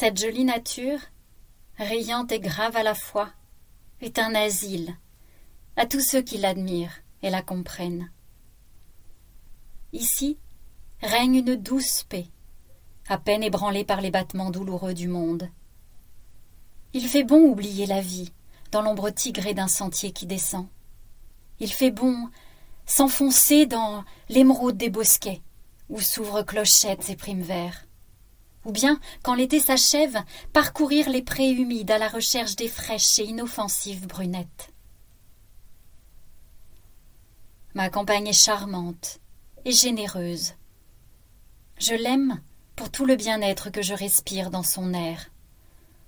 Cette jolie nature, riante et grave à la fois, est un asile à tous ceux qui l'admirent et la comprennent. Ici règne une douce paix, à peine ébranlée par les battements douloureux du monde. Il fait bon oublier la vie dans l'ombre tigrée d'un sentier qui descend. Il fait bon s'enfoncer dans l'émeraude des bosquets, où s'ouvrent clochettes et primes verts. Ou bien, quand l'été s'achève, parcourir les prés humides à la recherche des fraîches et inoffensives brunettes. Ma campagne est charmante et généreuse. Je l'aime pour tout le bien-être que je respire dans son air,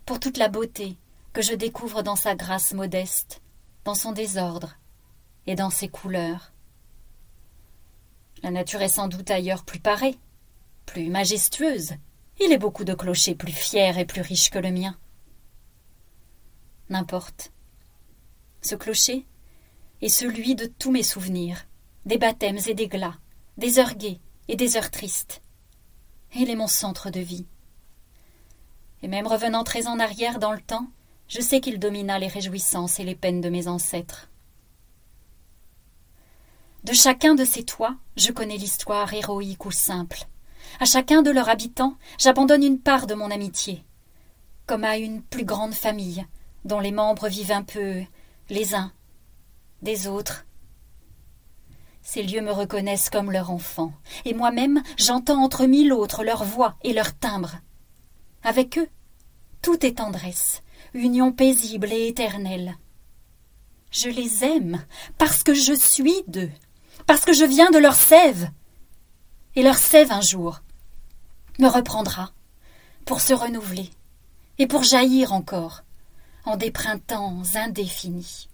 pour toute la beauté que je découvre dans sa grâce modeste, dans son désordre et dans ses couleurs. La nature est sans doute ailleurs plus parée, plus majestueuse. Il est beaucoup de clochers plus fiers et plus riches que le mien. N'importe. Ce clocher, et celui de tous mes souvenirs, des baptêmes et des glas, des heures gaies et des heures tristes. Il est mon centre de vie. Et même revenant très en arrière dans le temps, je sais qu'il domina les réjouissances et les peines de mes ancêtres. De chacun de ces toits, je connais l'histoire héroïque ou simple. À chacun de leurs habitants, j'abandonne une part de mon amitié, comme à une plus grande famille, dont les membres vivent un peu les uns des autres. Ces lieux me reconnaissent comme leur enfant, et moi-même j'entends entre mille autres leur voix et leur timbre. Avec eux, tout est tendresse, union paisible et éternelle. Je les aime parce que je suis d'eux, parce que je viens de leur sève. Et leur sève un jour me reprendra pour se renouveler et pour jaillir encore en des printemps indéfinis.